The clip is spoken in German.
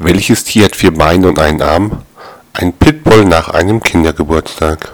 Welches Tier hat vier Beine und einen Arm? Ein Pitbull nach einem Kindergeburtstag